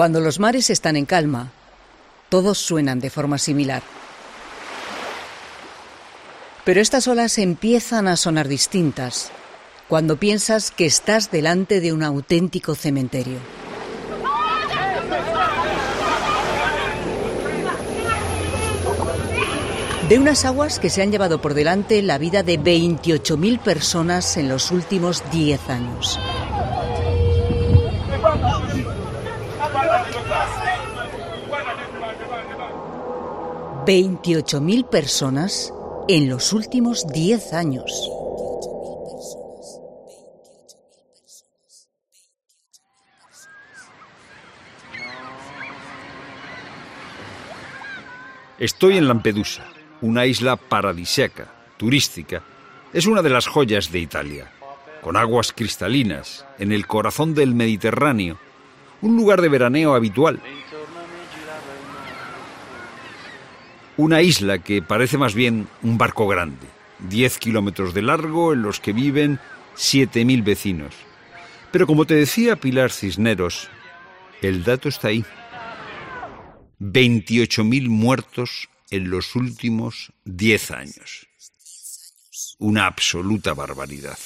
Cuando los mares están en calma, todos suenan de forma similar. Pero estas olas empiezan a sonar distintas cuando piensas que estás delante de un auténtico cementerio. De unas aguas que se han llevado por delante la vida de 28.000 personas en los últimos 10 años. 28.000 personas en los últimos 10 años. Estoy en Lampedusa, una isla paradisíaca, turística. Es una de las joyas de Italia, con aguas cristalinas, en el corazón del Mediterráneo, un lugar de veraneo habitual. Una isla que parece más bien un barco grande, 10 kilómetros de largo en los que viven 7.000 vecinos. Pero como te decía Pilar Cisneros, el dato está ahí. 28.000 muertos en los últimos 10 años. Una absoluta barbaridad.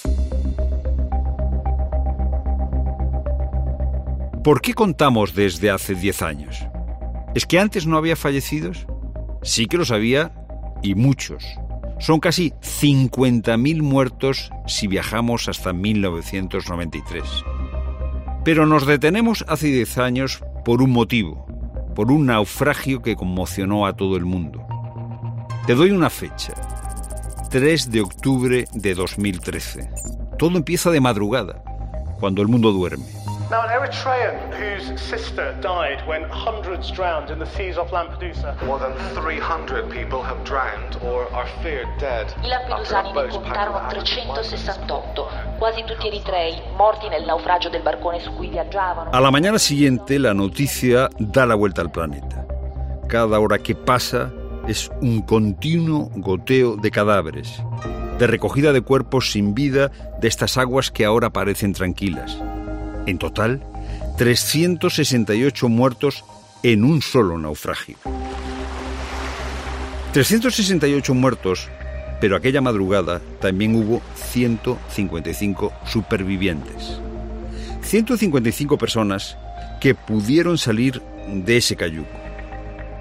¿Por qué contamos desde hace 10 años? ¿Es que antes no había fallecidos? Sí que los había y muchos. Son casi 50.000 muertos si viajamos hasta 1993. Pero nos detenemos hace 10 años por un motivo, por un naufragio que conmocionó a todo el mundo. Te doy una fecha, 3 de octubre de 2013. Todo empieza de madrugada, cuando el mundo duerme. Now, an Eritrean whose sister died when hundreds drowned in the seas off Lampedusa. More than 300 people have drowned or are feared dead. I lampedusani ne contarono 368, quasi tutti eritrei, morti nel naufragio del barcone su cui viaggiavano. A la mañana siguiente la noticia da la vuelta al planeta. Cada hora que pasa es un continuo goteo de cadáveres, de recogida de cuerpos sin vida de estas aguas que ahora parecen tranquilas. En total, 368 muertos en un solo naufragio. 368 muertos, pero aquella madrugada también hubo 155 supervivientes. 155 personas que pudieron salir de ese cayuco,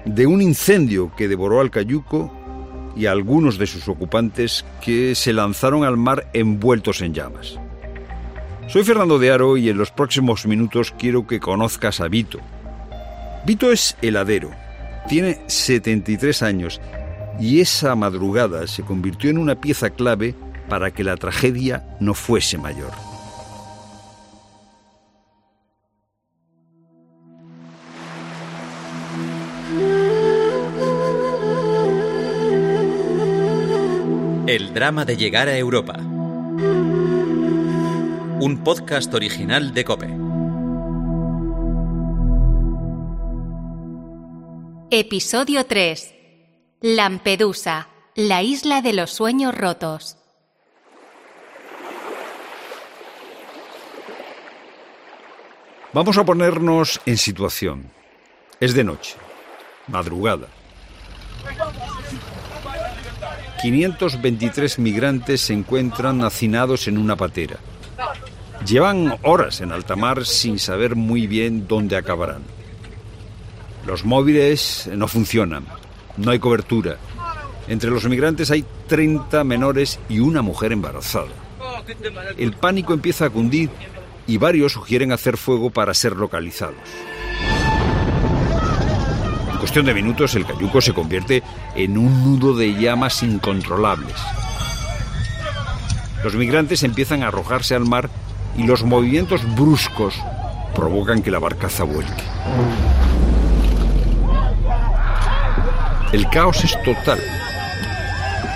de un incendio que devoró al cayuco y a algunos de sus ocupantes que se lanzaron al mar envueltos en llamas. Soy Fernando de Aro y en los próximos minutos quiero que conozcas a Vito. Vito es heladero, tiene 73 años y esa madrugada se convirtió en una pieza clave para que la tragedia no fuese mayor. El drama de llegar a Europa. Un podcast original de Cope. Episodio 3. Lampedusa, la isla de los sueños rotos. Vamos a ponernos en situación. Es de noche, madrugada. 523 migrantes se encuentran hacinados en una patera. Llevan horas en alta mar sin saber muy bien dónde acabarán. Los móviles no funcionan, no hay cobertura. Entre los migrantes hay 30 menores y una mujer embarazada. El pánico empieza a cundir y varios sugieren hacer fuego para ser localizados. En cuestión de minutos el cayuco se convierte en un nudo de llamas incontrolables. Los migrantes empiezan a arrojarse al mar y los movimientos bruscos provocan que la barcaza vuelque. El caos es total.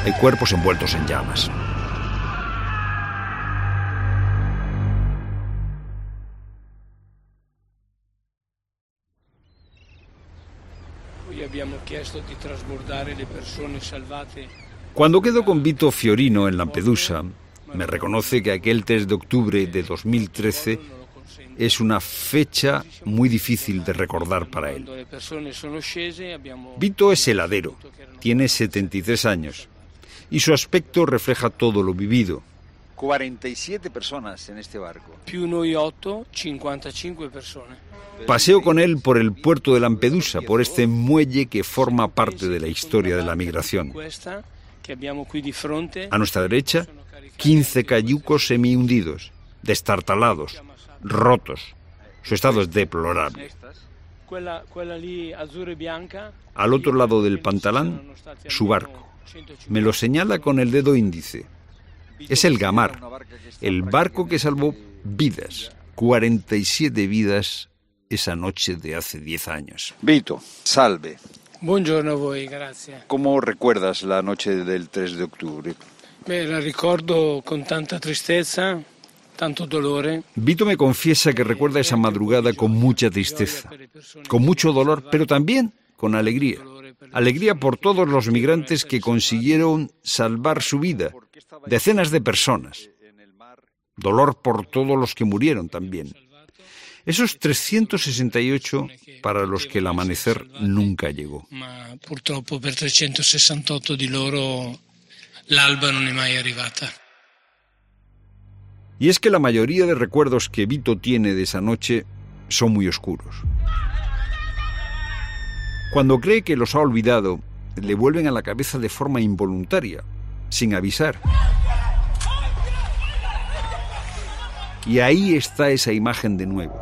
Hay cuerpos envueltos en llamas. Cuando quedo con Vito Fiorino en Lampedusa, me reconoce que aquel 3 de octubre de 2013 es una fecha muy difícil de recordar para él. Vito es heladero, tiene 73 años y su aspecto refleja todo lo vivido. 47 personas en este barco. più noi 8, 55 persone. Paseo con él por el puerto de Lampedusa, por este muelle que forma parte de la historia de la migración. A nuestra derecha, 15 cayucos semi-hundidos, destartalados, rotos. Su estado es deplorable. e Al otro lado del pantalán, su barco. Me lo señala con el dedo índice. Es el Gamar, el barco que salvó vidas, 47 vidas esa noche de hace 10 años. Vito, salve. Buongiorno a voi, grazie. ¿Cómo recuerdas la noche del 3 de octubre? Beh, la ricordo con tanta tristezza, tanto dolore. Vito me confiesa que recuerda esa madrugada con mucha tristeza, con mucho dolor, pero también con alegría. Alegría por todos los migrantes que consiguieron salvar su vida, decenas de personas. Dolor por todos los que murieron también. Esos 368 para los que el amanecer nunca llegó. Ma purtroppo per 368 di loro l'alba non è mai arrivata. Y es que la mayoría de recuerdos que Vito tiene de esa noche son muy oscuros. Cuando cree que los ha olvidado, le vuelven a la cabeza de forma involuntaria, sin avisar. Y ahí está esa imagen de nuevo.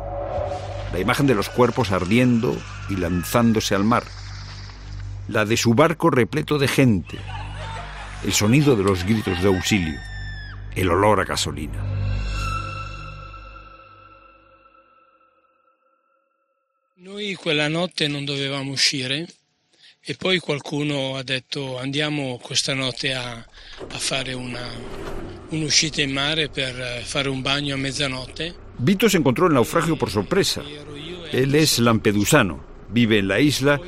La imagen de los cuerpos ardiendo y lanzándose al mar. La de su barco repleto de gente. El sonido de los gritos de auxilio. El olor a gasolina. Noi quella notte non dovevamo uscire e poi qualcuno ha detto andiamo questa notte a, a fare una, un'uscita in mare per eh, fare un bagno a mezzanotte. Vito se encontró el naufragio por sorpresa. Él es lampedusano, vive en la isla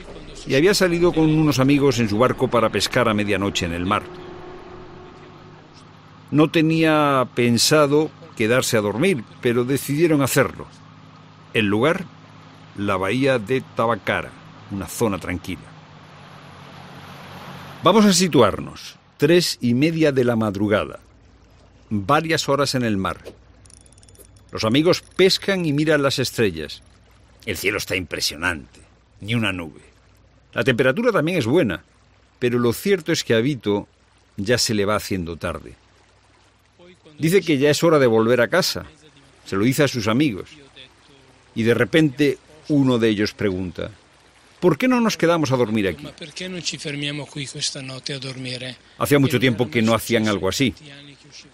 y había salido con unos amigos en su barco para pescar a medianoche en el mar. No tenía pensado quedarse a dormir, pero decidieron hacerlo. El lugar, la bahía de Tabacara, una zona tranquila. Vamos a situarnos. Tres y media de la madrugada. Varias horas en el mar. Los amigos pescan y miran las estrellas. El cielo está impresionante. Ni una nube. La temperatura también es buena, pero lo cierto es que a Vito ya se le va haciendo tarde. Dice que ya es hora de volver a casa. Se lo dice a sus amigos. Y de repente uno de ellos pregunta, ¿por qué no nos quedamos a dormir aquí? Dormire? Hacía mucho tiempo que no hacían algo así.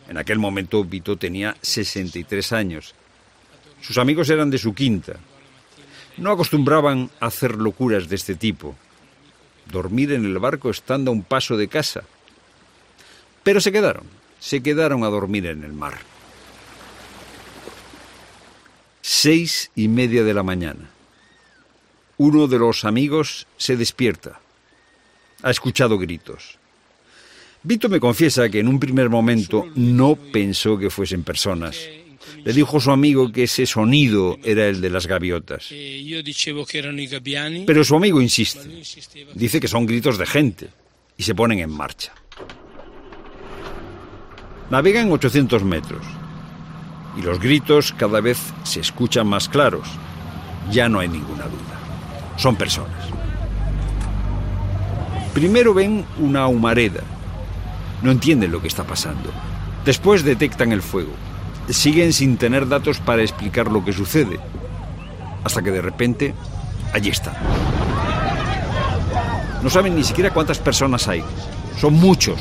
En aquel momento Vito tenía 63 años. Sus amigos eran de su quinta. No acostumbraban a hacer locuras de este tipo. Dormir en el barco estando a un paso de casa. Pero se quedaron. Se quedaron a dormir en el mar. Seis y media de la mañana. Uno de los amigos se despierta. Ha escuchado gritos. Vito me confiesa que en un primer momento no pensó que fuesen personas. Le dijo a su amigo que ese sonido era el de las gaviotas. E gabbiani. Pero su amigo insiste. Dice que son gritos de gente y se ponen en marcha. Navegan 800 metros y los gritos cada vez se escuchan más claros. Ya no hay ninguna duda. Son personas. Primero ven una humareda. No entienden lo que está pasando. Después detectan el fuego. Siguen sin tener datos para explicar lo que sucede. Hasta que de repente, allí está. No saben ni siquiera cuántas personas hay. Son muchos.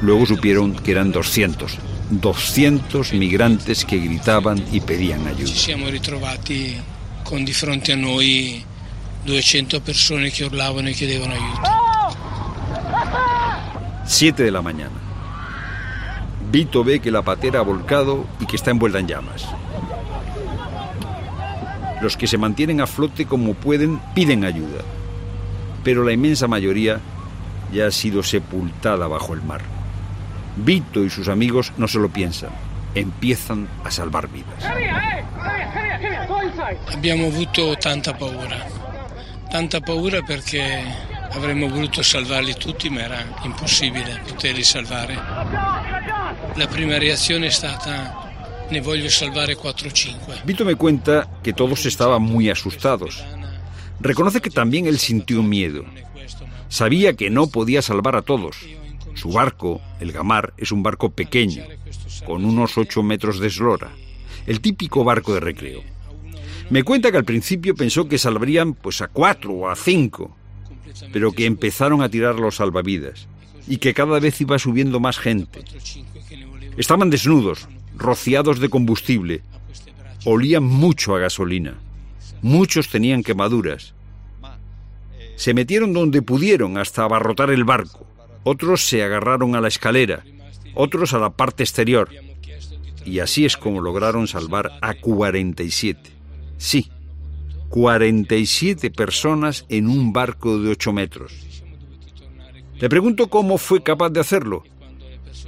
Luego supieron que eran 200. 200 migrantes que gritaban y pedían ci ayuda. siamo ritrovati con di fronte a noi 200 persone che urlavano e chiedevano aiuto. 7 de la mañana. Vito ve que la patera ha volcado y que está envuelta en llamas. Los que se mantienen a flote como pueden piden ayuda, pero la inmensa mayoría ya ha sido sepultada bajo el mar. Vito y sus amigos no se lo piensan. empiezan a salvar vidas. Abbiamo avuto tanta paura, tanta paura perché avremmo voluto salvarli tutti ma era impossibile poterli salvare. La prima reazione è stata ne voglio salvare 4 o 5. Vito me cuenta que todos estaban muy asustados. Reconoce que también él sintió miedo. Sabía que no podía salvar a todos. Su barco, el Gamar, es un barco pequeño, con unos 8 metros de eslora. El típico barco de recreo. Me cuenta que al principio pensó que salvarían pues a cuatro o a cinco, pero que empezaron a tirar los salvavidas y que cada vez iba subiendo más gente. Estaban desnudos, rociados de combustible, olían mucho a gasolina. Muchos tenían quemaduras. Se metieron donde pudieron hasta abarrotar el barco. Otros se agarraron a la escalera, otros a la parte exterior. Y así es como lograron salvar a 47. Sí, 47 personas en un barco de 8 metros. Le pregunto cómo fue capaz de hacerlo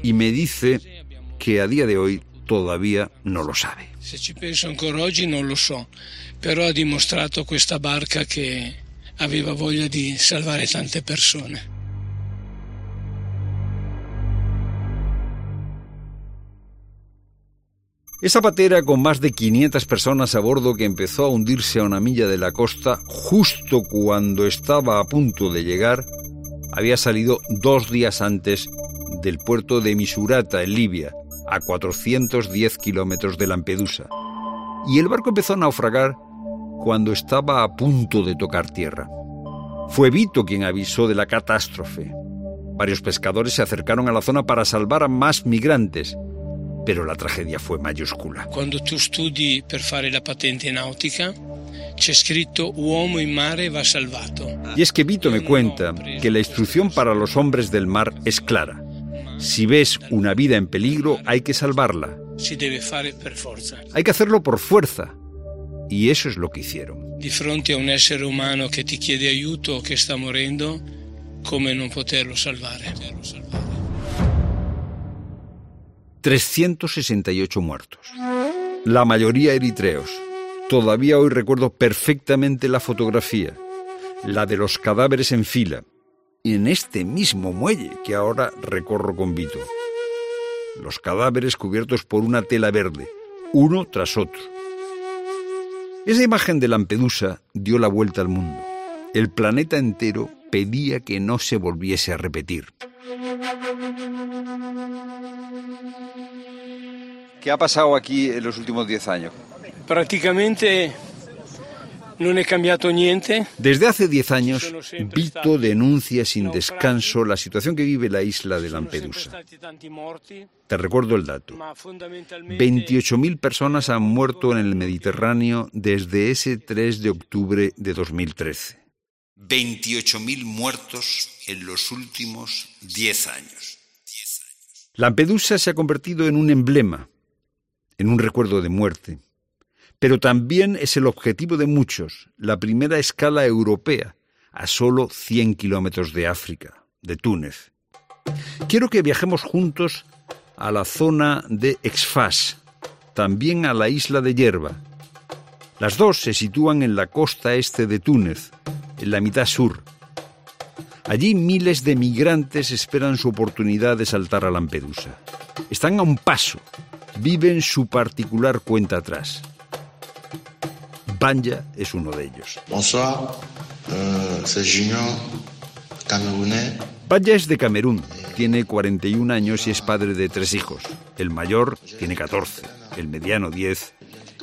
y me dice que a día de hoy todavía no lo sabe. Se ci penso ancora oggi non lo so, però ha dimostrato questa barca che aveva voglia di salvare tante persone. Esa patera con más de 500 personas a bordo que empezó a hundirse a una milla de la costa justo cuando estaba a punto de llegar, había salido dos días antes del puerto de Misurata, en Libia, a 410 kilómetros de Lampedusa. Y el barco empezó a naufragar cuando estaba a punto de tocar tierra. Fue Vito quien avisó de la catástrofe. Varios pescadores se acercaron a la zona para salvar a más migrantes, pero la tragedia fue mayúscula. Quando tu studi per fare la patente nautica, c'è scritto uomo in mare va salvato. Y es que Vito me cuenta que la instrucción para los hombres del mar es clara. Si ves una vida en peligro, hay que salvarla. Hay que hacerlo por fuerza. Y eso es lo que hicieron. Di fronte a un essere umano che ti chiede aiuto o che sta morendo, come non poterlo salvare? 368 muertos. La mayoría eritreos. Todavía hoy recuerdo perfectamente la fotografía, la de los cadáveres en fila, en este mismo muelle que ahora recorro con Vito. Los cadáveres cubiertos por una tela verde, uno tras otro. Esa imagen de Lampedusa dio la vuelta al mundo. El planeta entero pedía que no se volviese a repetir. ¿Qué ha pasado aquí en los últimos 10 años? Praticamente non è cambiato niente. Desde hace 10 años, Vito denuncia sin descanso la situación que vive la isla de Lampedusa. Te recuerdo el dato. 28.000 personas han muerto en el Mediterráneo desde ese 3 de octubre de 2013. 28.000 muertos en los últimos 10 años. Lampedusa se ha convertido en un emblema, en un recuerdo de muerte, pero también es el objetivo de muchos, la primera escala europea, a solo 100 kilómetros de África, de Túnez. Quiero que viajemos juntos a la zona de Exfas, también a la isla de Yerba. Las dos se sitúan en la costa este de Túnez, en la mitad sur. Allí miles de migrantes esperan su oportunidad de saltar a Lampedusa. Están a un paso, viven su particular cuenta atrás. Banja es uno de ellos. Bonsoir, euh, Junior, camerounais. Banja es de Camerún, tiene 41 años y es padre de tres hijos. El mayor tiene 14, el mediano 10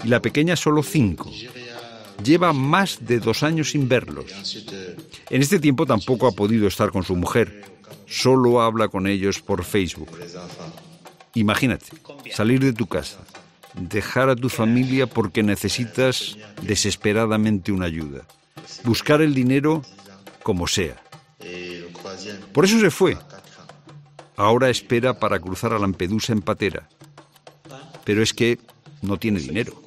y la pequeña solo 5. Lleva más de dos años sin verlos. En este tiempo tampoco ha podido estar con su mujer. Solo habla con ellos por Facebook. Imagínate, salir de tu casa, dejar a tu familia porque necesitas desesperadamente una ayuda, buscar el dinero como sea. Por eso se fue. Ahora espera para cruzar a Lampedusa en patera. Pero es que no tiene dinero,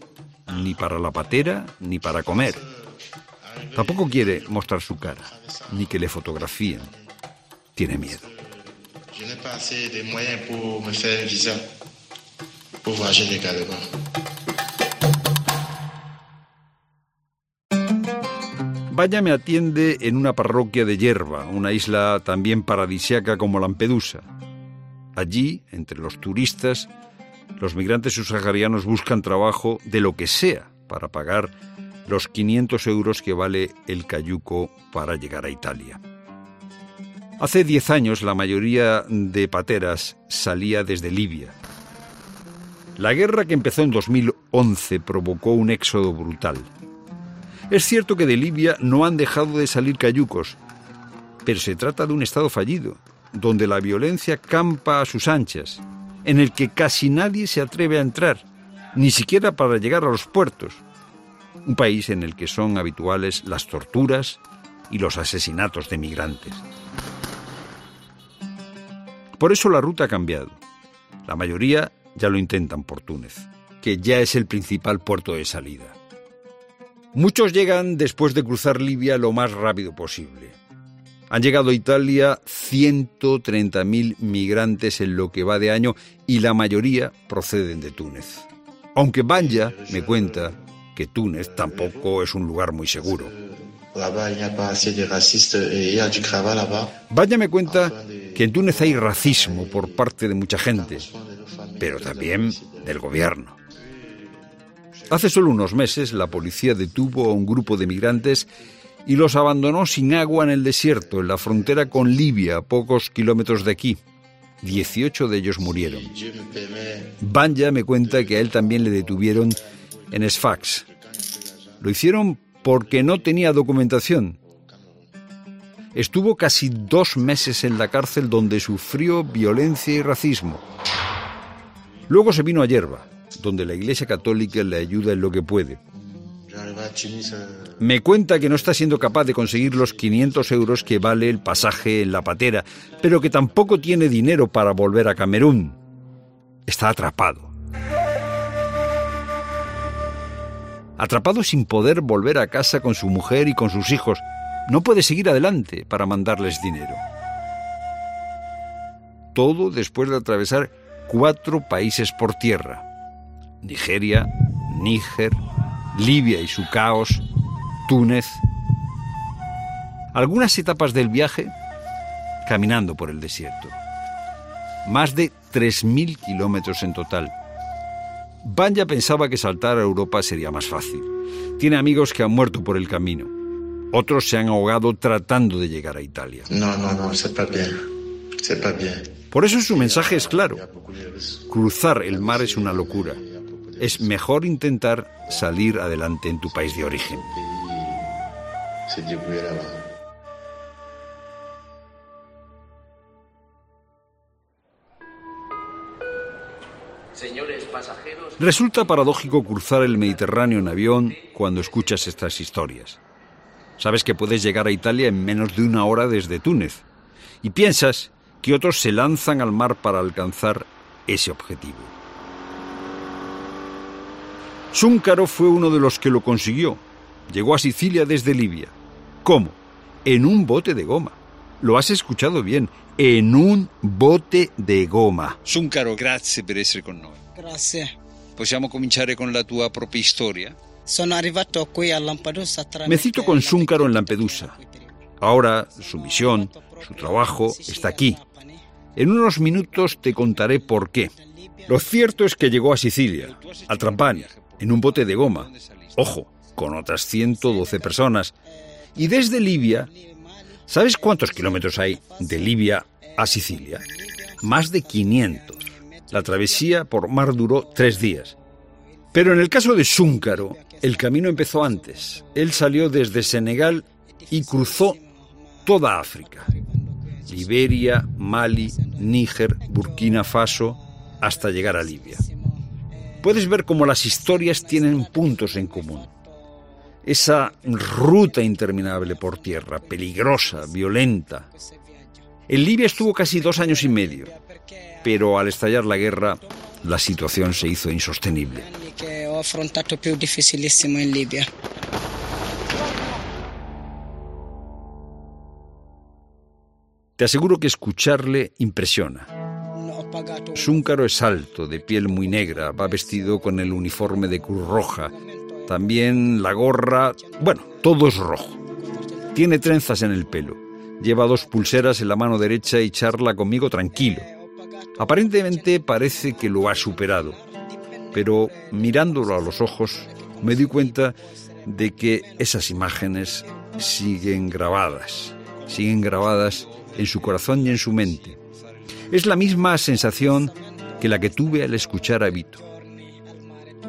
ni para la patera ni para comer. Tampoco quiere mostrar su cara, ni que le fotografíen. Tiene miedo. Un visa. Légalement. Vaya me atiende en una parroquia de Yerba, una isla también paradisiaca como Lampedusa. Allí, entre los turistas, los migrantes subsaharianos buscan trabajo de lo que sea para pagar los 500 euros que vale el cayuco para llegar a Italia. Hace 10 años la mayoría de pateras salía desde Libia. La guerra que empezó en 2011 provocó un éxodo brutal. Es cierto que de Libia no han dejado de salir cayucos, pero se trata de un estado fallido, donde la violencia campa a sus anchas, en el que casi nadie se atreve a entrar, ni siquiera para llegar a los puertos. Un país en el que son habituales las torturas y los asesinatos de migrantes. Por eso la ruta ha cambiado. La mayoría ya lo intentan por Túnez, que ya es el principal puerto de salida. Muchos llegan después de cruzar Libia lo más rápido posible. Han llegado a Italia 130.000 migrantes en lo que va de año y la mayoría proceden de Túnez. Aunque Banja me cuenta que Túnez tampoco es un lugar muy seguro. Vaya me cuenta que en Túnez hay racismo por parte de mucha gente, pero también del gobierno. Hace solo unos meses la policía detuvo a un grupo de migrantes y los abandonó sin agua en el desierto, en la frontera con Libia, a pocos kilómetros de aquí. 18 de ellos murieron. Banja me cuenta que a él también le detuvieron en Sfax. Lo hicieron porque no tenía documentación. Estuvo casi dos meses en la cárcel donde sufrió violencia y racismo. Luego se vino a Yerba, donde la Iglesia Católica le ayuda en lo que puede. Me cuenta que no está siendo capaz de conseguir los 500 euros que vale el pasaje en la patera, pero que tampoco tiene dinero para volver a Camerún. Está atrapado. Atrapado sin poder volver a casa con su mujer y con sus hijos. No puede seguir adelante para mandarles dinero. Todo después de atravesar cuatro países por tierra. Nigeria, Níger, Libia y su caos, Túnez. Algunas etapas del viaje caminando por el desierto. Más de 3.000 kilómetros en total. Banja pensaba que saltar a Europa sería más fácil. Tiene amigos que han muerto por el camino. Otros se han ahogado tratando de llegar a Italia. No, no, no, c'est pas bien. C'est pas bien. Por eso su mensaje es claro. Cruzar el mar es una locura. Es mejor intentar salir adelante en tu país de origen. Resulta paradójico cruzar el Mediterráneo en avión cuando escuchas estas historias. Sabes que puedes llegar a Italia en menos de una hora desde Túnez y piensas que otros se lanzan al mar para alcanzar ese objetivo. Zúncaro fue uno de los que lo consiguió. Llegó a Sicilia desde Libia. ¿Cómo? En un bote de goma. Lo has escuchado bien, en un bote de goma. Zúncaro, grazie per essere con noi. Grazie. Possiamo cominciare con la tua propria historia? Sono arrivato qui a Lampedusa Me cito con Zúncaro en Lampedusa. Ahora su misión, su trabajo está aquí. En unos minutos te contaré por qué. Lo cierto es que llegó a Sicilia, a Trampania, en un bote de goma. Ojo, con otras 112 personas. Y desde Libia, ¿sabes cuántos kilómetros hay de Libia a Sicilia? Más de 500. La travesía por mar duró tres días. Pero en el caso de Zúncaro, el camino empezó antes. Él salió desde Senegal y cruzó toda África. Liberia, Mali, Níger, Burkina Faso, hasta llegar a Libia. Puedes ver cómo las historias tienen puntos en común. Esa ruta interminable por tierra, peligrosa, violenta. En Libia estuvo casi dos años y medio, pero al estallar la guerra, la situación se hizo insostenible. Te aseguro que escucharle impresiona. Zúncaro es alto, de piel muy negra, va vestido con el uniforme de Cruz Roja. También la gorra, bueno, todo es rojo. Tiene trenzas en el pelo. Lleva dos pulseras en la mano derecha y charla conmigo tranquilo. Aparentemente parece que lo ha superado, pero mirándolo a los ojos me di cuenta de que esas imágenes siguen grabadas, siguen grabadas en su corazón y en su mente. Es la misma sensación que la que tuve al escuchar a Vito.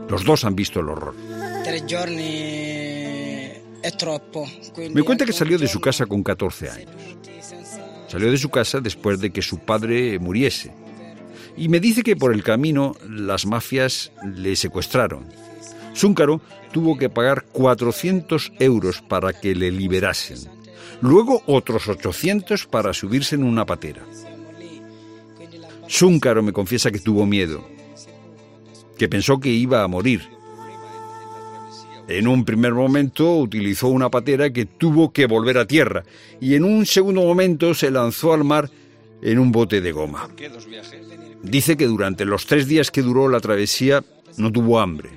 Los dos han visto el horror. Me cuenta que salió de su casa con 14 años. Salió de su casa después de que su padre muriese. Y me dice que por el camino las mafias le secuestraron. Zúncaro tuvo que pagar 400 euros para que le liberasen. Luego otros 800 para subirse en una patera. Zúncaro me confiesa que tuvo miedo, que pensó que iba a morir. En un primer momento utilizó una patera que tuvo que volver a tierra y en un segundo momento se lanzó al mar en un bote de goma. Dice que durante los tres días que duró la travesía no tuvo hambre,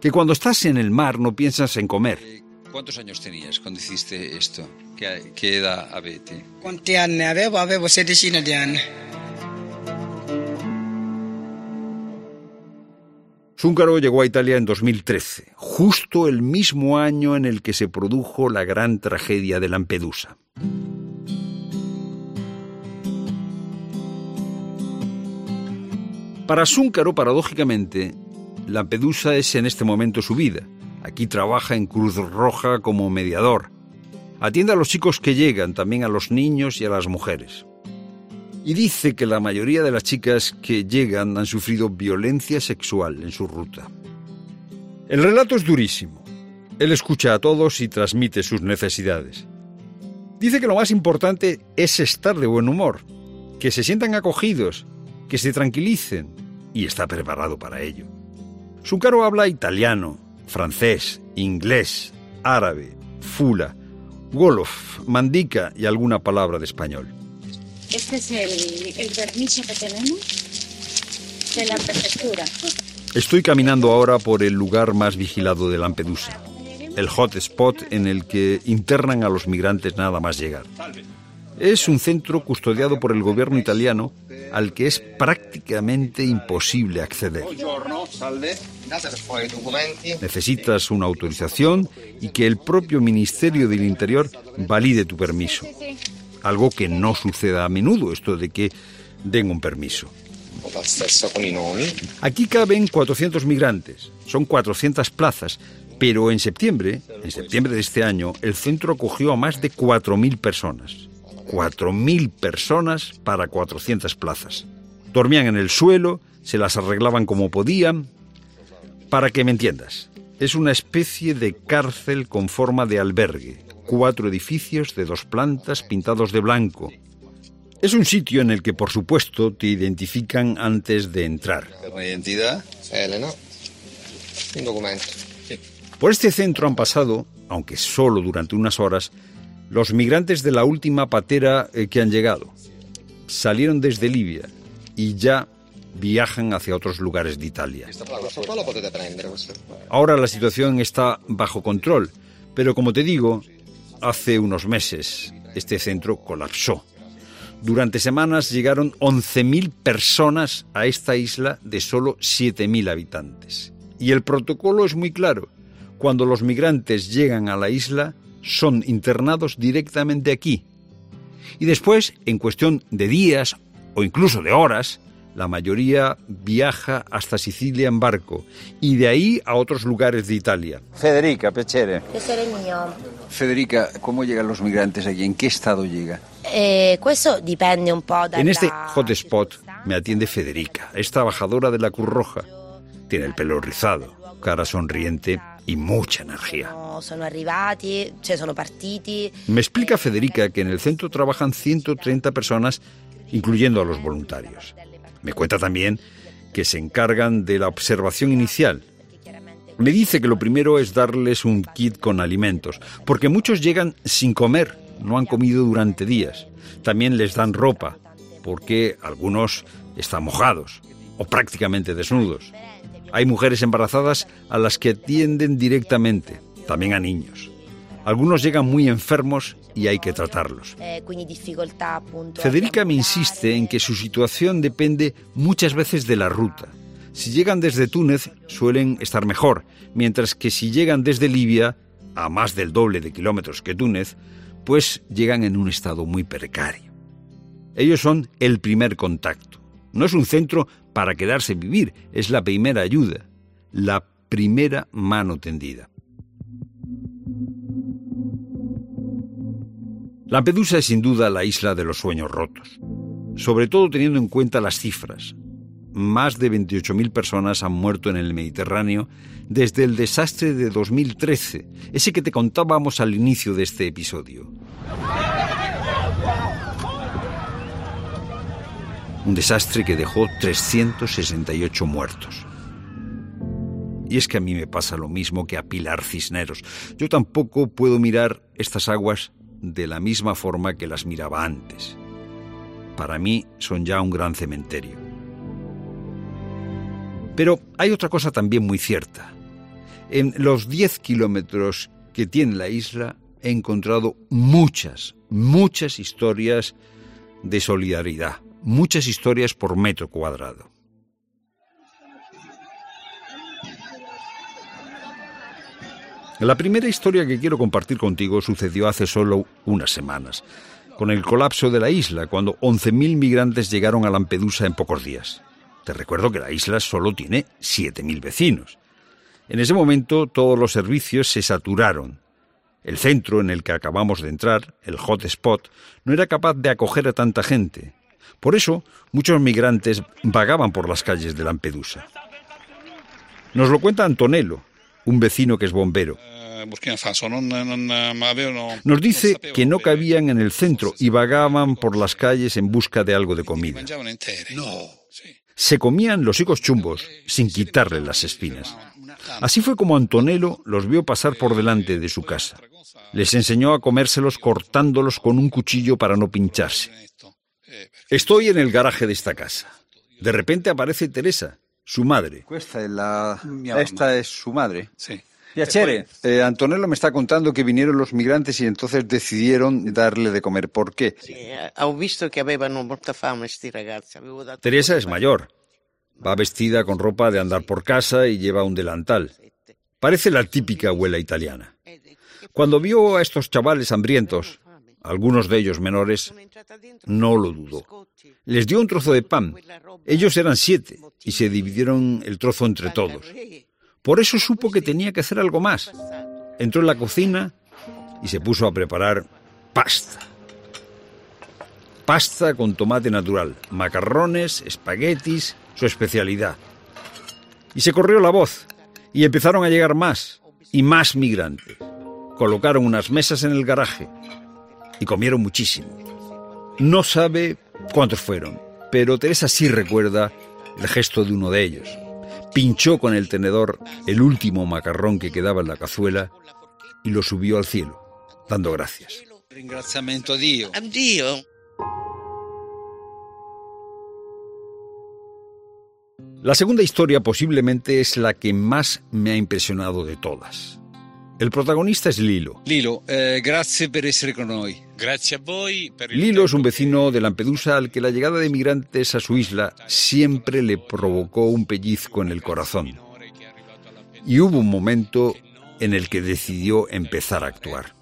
que cuando estás en el mar no piensas en comer. ¿Cuántos años tenías cuando hiciste esto? ¿Qué, edad avete? ¿Cuántos años avevo? Avevo 16 de años. Zúncaro llegó a Italia en 2013, justo el mismo año en el que se produjo la gran tragedia de Lampedusa. Para Zúncaro, paradójicamente, Lampedusa es en este momento su vida. Aquí trabaja en Cruz Roja como mediador. Atiende a los chicos que llegan, también a los niños y a las mujeres y dice que la mayoría de las chicas que llegan han sufrido violencia sexual en su ruta. El relato es durísimo. Él escucha a todos y transmite sus necesidades. Dice que lo más importante es estar de buen humor, que se sientan acogidos, que se tranquilicen y está preparado para ello. Zuncaro habla italiano, francés, inglés, árabe, fula, wolof, mandica y alguna palabra de español. Este es el, permiso que tenemos de la prefectura. Estoy caminando ahora por el lugar más vigilado de Lampedusa, el hotspot en el que internan a los migrantes nada más llegar. Es un centro custodiado por el gobierno italiano al que es prácticamente imposible acceder. Necesitas una autorización y que el propio Ministerio del Interior valide tu permiso algo que no suceda a menudo, esto de que den un permiso. Aquí caben 400 migrantes, son 400 plazas, pero en septiembre, en septiembre de este año, el centro acogió a más de 4.000 personas. 4.000 personas para 400 plazas. Dormían en el suelo, se las arreglaban como podían. Para que me entiendas, es una especie de cárcel con forma de albergue, cuatro edificios de dos plantas pintados de blanco. Es un sitio en el que, por supuesto, te identifican antes de entrar. identidad? Elena. Un documento. Por este centro han pasado, aunque solo durante unas horas, los migrantes de la última patera eh, que han llegado. Salieron desde Libia y ya viajan hacia otros lugares de Italia. Ahora la situación está bajo control, pero como te digo, hace unos meses este centro colapsó. Durante semanas llegaron 11.000 personas a esta isla de solo 7.000 habitantes. Y el protocolo es muy claro. Cuando los migrantes llegan a la isla, son internados directamente aquí. Y después, en cuestión de días o incluso de horas, la mayoría viaja hasta Sicilia en barco y de ahí a otros lugares de Italia. Federica, piacere. Piacere mío. Federica, ¿cómo llegan los migrantes aquí? ¿En qué estado llega? Eh, eso depende un poco En este hotspot me atiende Federica. Es trabajadora de la Cruz Roja. Tiene el pelo rizado, cara sonriente y mucha energía. Me explica Federica que en el centro trabajan 130 personas, incluyendo a los voluntarios. Me cuenta también que se encargan de la observación inicial. Me dice que lo primero es darles un kit con alimentos, porque muchos llegan sin comer, no han comido durante días. También les dan ropa. porque algunos están mojados o prácticamente desnudos. Hay mujeres embarazadas a las que atienden directamente, también a niños. Algunos llegan muy enfermos y hay que tratarlos. Federica me insiste en que su situación depende muchas veces de la ruta. Si llegan desde Túnez suelen estar mejor, mientras que si llegan desde Libia, a más del doble de kilómetros que Túnez, pues llegan en un estado muy precario. Ellos son el primer contacto. No es un centro para quedarse vivir, es la primera ayuda, la primera mano tendida. Lampedusa es sin duda la isla de los sueños rotos, sobre todo teniendo en cuenta las cifras. Más de 28.000 personas han muerto en el Mediterráneo desde el desastre de 2013, ese que te contábamos al inicio de este episodio. Un desastre que dejó 368 muertos. Y es que a mí me pasa lo mismo que a Pilar Cisneros. Yo tampoco puedo mirar estas aguas de la misma forma que las miraba antes. Para mí son ya un gran cementerio. Pero hay otra cosa también muy cierta. En los 10 kilómetros que tiene la isla he encontrado muchas, muchas historias de solidaridad, muchas historias por metro cuadrado. La primera historia que quiero compartir contigo sucedió hace solo unas semanas, con el colapso de la isla, cuando 11.000 migrantes llegaron a Lampedusa en pocos días. Te recuerdo que la isla solo tiene 7.000 vecinos. En ese momento todos los servicios se saturaron. El centro en el que acabamos de entrar, el hotspot, no era capaz de acoger a tanta gente. Por eso, muchos migrantes vagaban por las calles de Lampedusa. Nos lo cuenta Antonello, un vecino que es bombero. Nos dice que no cabían en el centro y vagaban por las calles en busca de algo de comida. Se comían los higos chumbos sin quitarle las espinas. Así fue como Antonello los vio pasar por delante de su casa. Les enseñó a comérselos cortándolos con un cuchillo para no pincharse. Estoy en el garaje de esta casa. De repente aparece Teresa, su madre. Esta es, su madre. Sí. Piacere. Eh, Antonello me está contando que vinieron los migrantes y entonces decidieron darle de comer. ¿Por qué? He visto que ragazzi. Teresa es mayor. Va vestida con ropa de andar por casa y lleva un delantal. Parece la típica abuela italiana. Cuando vio a estos chavales hambrientos, algunos de ellos menores, no lo dudó. Les dio un trozo de pan. Ellos eran siete y se dividieron el trozo entre todos. Por eso supo que tenía que hacer algo más. Entró en la cocina y se puso a preparar pasta. Pasta con tomate natural, macarrones, espaguetis, su especialidad. Y se corrió la voz y empezaron a llegar más y más migrantes. Colocaron unas mesas en el garaje y comieron muchísimo. No sabe cuántos fueron, pero Teresa sí recuerda el gesto de uno de ellos pinchó con el tenedor el último macarrón que quedaba en la cazuela y lo subió al cielo, dando gracias. Ringraziamento a Dio. A Dio. La segunda historia posiblemente es la que más me ha impresionado de todas. El protagonista es Lilo. Lilo, eh, gracias por estar con. Gracias a voi Lilo es un vecino de Lampedusa al que la llegada de migrantes a su isla siempre le provocó un pellizco en el corazón. Y hubo un momento en el que decidió empezar a actuar.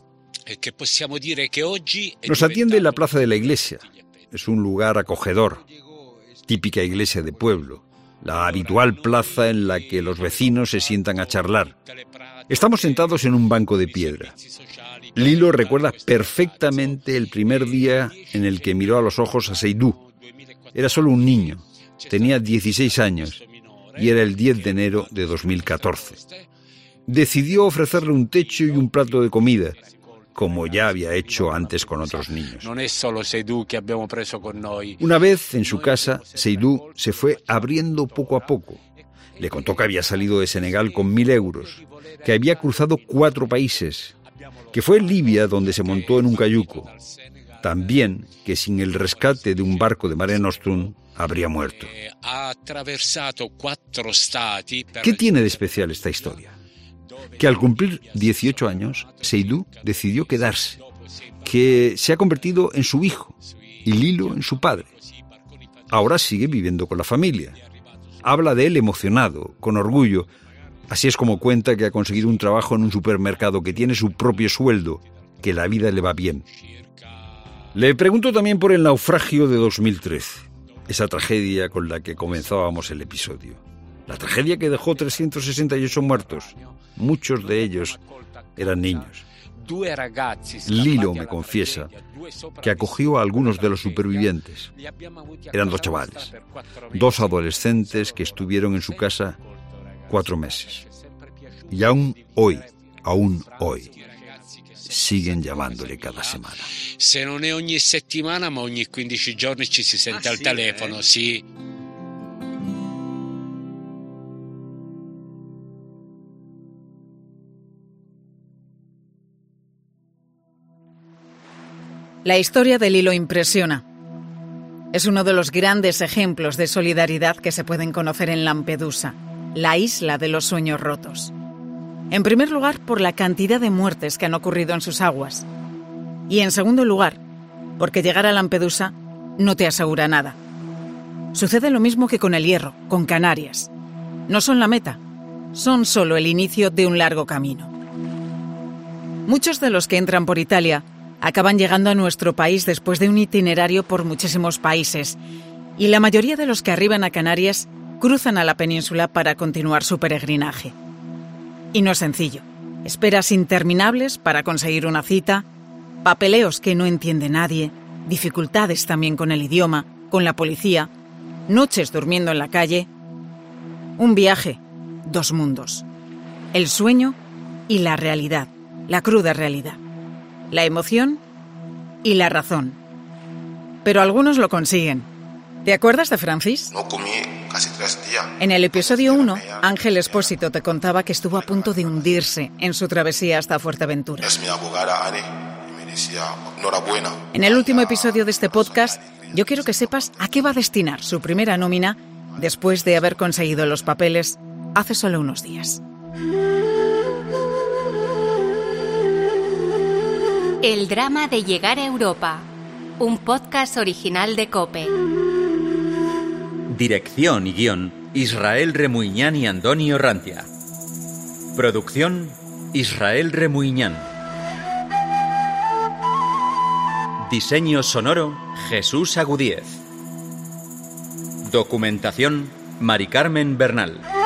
Nos atiende en la plaza de la iglesia. Es un lugar acogedor, típica iglesia de pueblo, la habitual plaza en la que los vecinos se sientan a charlar. Estamos sentados en un banco de piedra. Lilo recuerda perfectamente el primer día en el que miró a los ojos a Seydou. Era solo un niño, tenía 16 años y era el 10 de enero de 2014. Decidió ofrecerle un techo y un plato de comida, como ya había hecho antes con otros niños. Una vez en su casa, Seydou se fue abriendo poco a poco. Le contó que había salido de Senegal con mil euros, que había cruzado cuatro países, que fue en Libia donde se montó en un cayuco, También que sin el rescate de un barco de Mare Nostrum habría muerto. ¿Qué tiene de especial esta historia? Que al cumplir 18 años, Seydou decidió quedarse, que se ha convertido en su hijo y Lilo en su padre. Ahora sigue viviendo con la familia. Habla de él emocionado, con orgullo. Así es como cuenta que ha conseguido un trabajo en un supermercado, que tiene su propio sueldo, que la vida le va bien. Le pregunto también por el naufragio de 2013, esa tragedia con la que comenzábamos el episodio. La tragedia que dejó 368 muertos, muchos de ellos eran niños. Lilo me confiesa que acogió a algunos de los supervivientes. Eran dos chavales, dos adolescentes que estuvieron en su casa cuatro meses. Y aún hoy, aún hoy, siguen llamándole cada semana. Se non è ogni settimana, ma ogni 15 giorni ci si sente al telefono, sì. La historia del hilo impresiona. Es uno de los grandes ejemplos de solidaridad que se pueden conocer en Lampedusa, la isla de los sueños rotos. En primer lugar, por la cantidad de muertes que han ocurrido en sus aguas. Y en segundo lugar, porque llegar a Lampedusa no te asegura nada. Sucede lo mismo que con el hierro, con Canarias. No son la meta, son solo el inicio de un largo camino. Muchos de los que entran por Italia acaban llegando a nuestro país después de un itinerario por muchísimos países, y la mayoría de los que arriban a Canarias cruzan a la península para continuar su peregrinaje. Y no es sencillo. Esperas interminables para conseguir una cita, papeleos que no entiende nadie, dificultades también con el idioma, con la policía, noches durmiendo en la calle. Un viaje, dos mundos. El sueño y la realidad, la cruda realidad. La emoción y la razón. Pero algunos lo consiguen. ¿Te acuerdas de Francis? No comí casi tres días. En el episodio 1, Ángel Espósito te contaba que estuvo a punto de hundirse en su travesía hasta Fuerteventura. Es mi abogada Annie y me decía, enhorabuena. En el último episodio de este podcast, yo quiero que sepas a qué va a destinar su primera nómina después de haber conseguido los papeles hace solo unos días. El drama de llegar a Europa, un podcast original de Cope. Dirección y guion, Israel Remuñán y Antonio Rantia. Producción, Israel Remuñán. Diseño sonoro, Jesús Agudíez. Documentación, Mari Carmen Bernal.